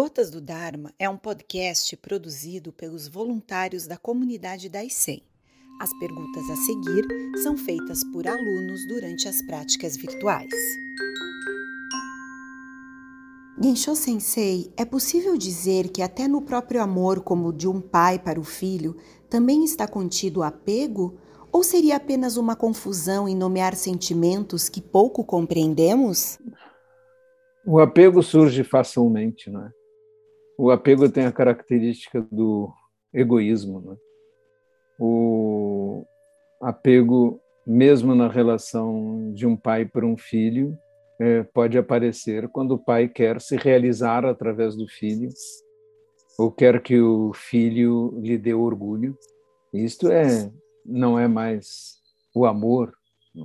Gotas do Dharma é um podcast produzido pelos voluntários da comunidade da ICEM. As perguntas a seguir são feitas por alunos durante as práticas virtuais. Gensho Sensei, é possível dizer que até no próprio amor como de um pai para o filho também está contido apego? Ou seria apenas uma confusão em nomear sentimentos que pouco compreendemos? O apego surge facilmente, não é? O apego tem a característica do egoísmo. Né? O apego, mesmo na relação de um pai para um filho, é, pode aparecer quando o pai quer se realizar através do filho, ou quer que o filho lhe dê orgulho. Isto é, não é mais o amor. É?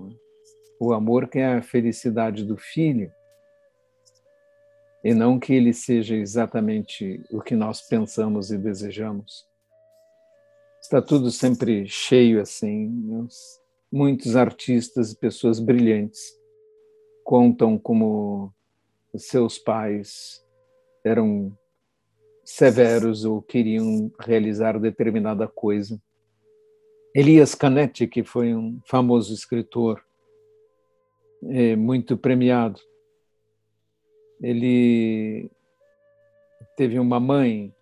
O amor que é a felicidade do filho e não que ele seja exatamente o que nós pensamos e desejamos. Está tudo sempre cheio assim. Muitos artistas e pessoas brilhantes contam como seus pais eram severos ou queriam realizar determinada coisa. Elias Canetti, que foi um famoso escritor, é, muito premiado, ele teve uma mãe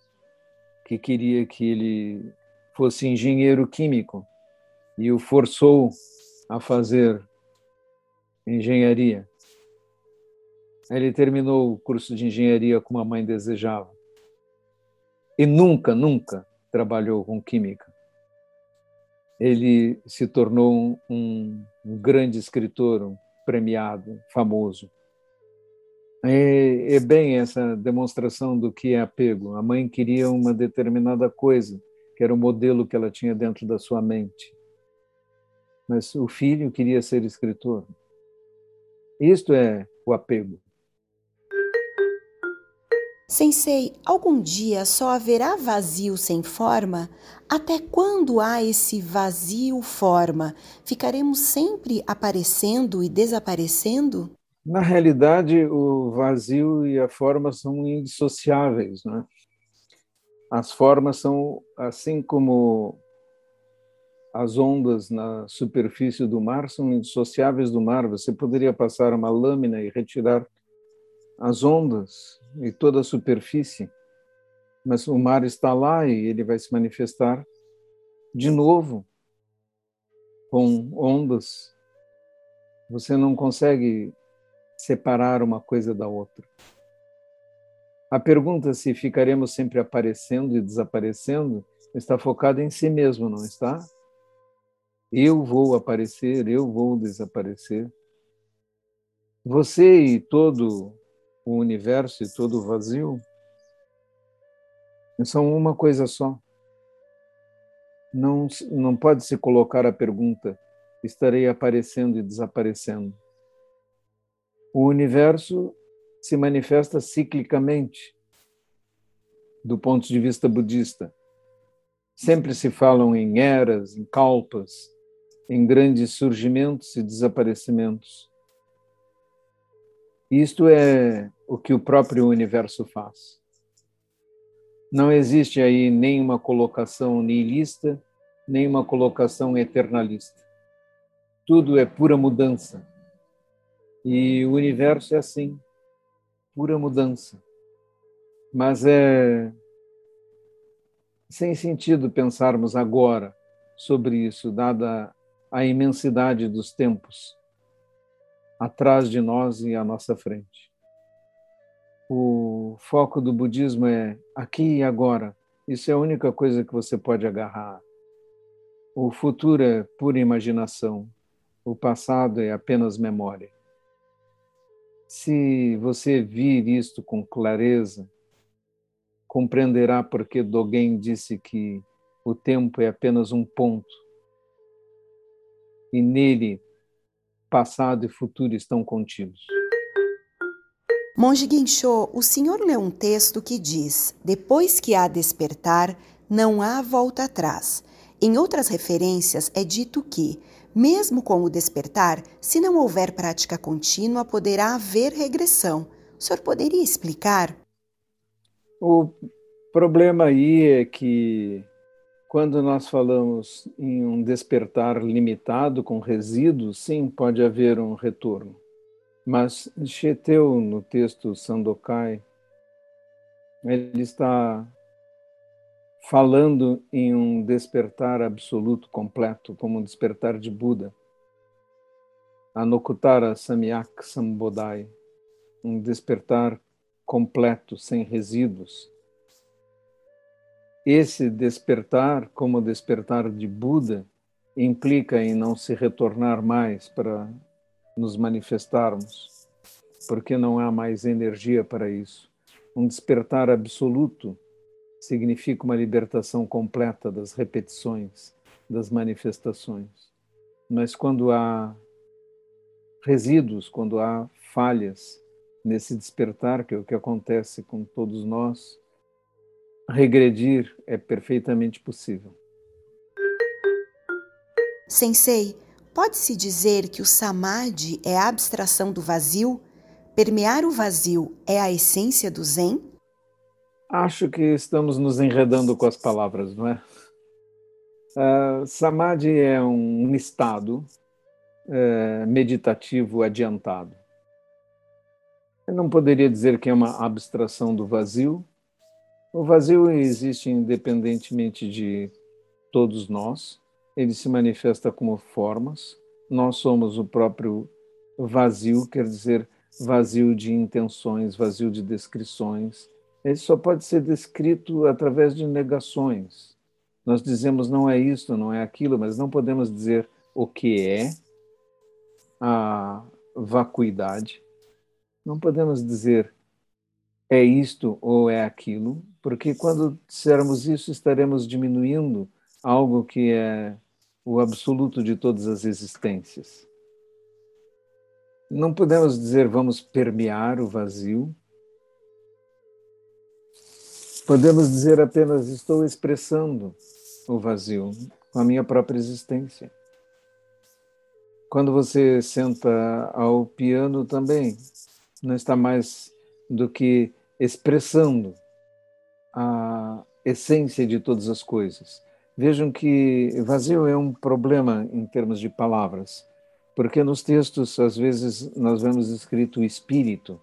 que queria que ele fosse engenheiro químico e o forçou a fazer engenharia. Ele terminou o curso de engenharia como a mãe desejava. E nunca, nunca trabalhou com química. Ele se tornou um, um grande escritor, um premiado, famoso. É, é, bem essa demonstração do que é apego. A mãe queria uma determinada coisa, que era o modelo que ela tinha dentro da sua mente. Mas o filho queria ser escritor. Isto é o apego. Sensei, algum dia só haverá vazio sem forma? Até quando há esse vazio forma? Ficaremos sempre aparecendo e desaparecendo? Na realidade, o vazio e a forma são indissociáveis. Né? As formas são, assim como as ondas na superfície do mar são indissociáveis do mar. Você poderia passar uma lâmina e retirar as ondas e toda a superfície, mas o mar está lá e ele vai se manifestar de novo com ondas. Você não consegue separar uma coisa da outra. A pergunta se ficaremos sempre aparecendo e desaparecendo está focada em si mesmo, não está? Eu vou aparecer, eu vou desaparecer. Você e todo o universo e todo o vazio são uma coisa só. Não, não pode se colocar a pergunta: estarei aparecendo e desaparecendo. O universo se manifesta ciclicamente, do ponto de vista budista. Sempre se falam em eras, em kalpas, em grandes surgimentos e desaparecimentos. Isto é o que o próprio universo faz. Não existe aí nenhuma colocação nihilista, nenhuma colocação eternalista. Tudo é pura mudança. E o universo é assim, pura mudança. Mas é sem sentido pensarmos agora sobre isso, dada a imensidade dos tempos atrás de nós e à nossa frente. O foco do budismo é aqui e agora. Isso é a única coisa que você pode agarrar. O futuro é pura imaginação. O passado é apenas memória. Se você vir isto com clareza, compreenderá porque Dogen disse que o tempo é apenas um ponto e nele passado e futuro estão contidos. Monge Gensho, o senhor lê um texto que diz: depois que há despertar, não há volta atrás. Em outras referências é dito que mesmo com o despertar, se não houver prática contínua, poderá haver regressão. O senhor poderia explicar? O problema aí é que quando nós falamos em um despertar limitado com resíduos, sim, pode haver um retorno. Mas Cheteu, no texto Sandokai, ele está falando em um despertar absoluto, completo, como um despertar de Buda. Anokutara Samyak Sambodai, um despertar completo, sem resíduos. Esse despertar, como o despertar de Buda, implica em não se retornar mais para nos manifestarmos, porque não há mais energia para isso. Um despertar absoluto significa uma libertação completa das repetições, das manifestações. Mas quando há resíduos, quando há falhas nesse despertar, que é o que acontece com todos nós, regredir é perfeitamente possível. Sensei, pode-se dizer que o samadhi é a abstração do vazio? Permear o vazio é a essência do Zen? Acho que estamos nos enredando com as palavras, não é? Uh, samadhi é um estado uh, meditativo adiantado. Eu não poderia dizer que é uma abstração do vazio. O vazio existe independentemente de todos nós. Ele se manifesta como formas. Nós somos o próprio vazio, quer dizer, vazio de intenções, vazio de descrições, ele só pode ser descrito através de negações. Nós dizemos não é isto, não é aquilo, mas não podemos dizer o que é a vacuidade. Não podemos dizer é isto ou é aquilo, porque quando dissermos isso estaremos diminuindo algo que é o absoluto de todas as existências. Não podemos dizer vamos permear o vazio, Podemos dizer apenas: estou expressando o vazio com a minha própria existência. Quando você senta ao piano também, não está mais do que expressando a essência de todas as coisas. Vejam que vazio é um problema em termos de palavras, porque nos textos, às vezes, nós vemos escrito o espírito,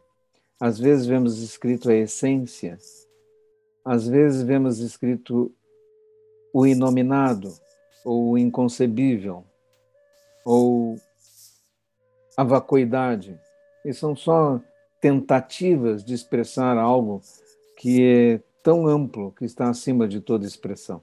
às vezes vemos escrito a essência, às vezes vemos escrito o inominado, ou o inconcebível, ou a vacuidade. E são só tentativas de expressar algo que é tão amplo, que está acima de toda expressão.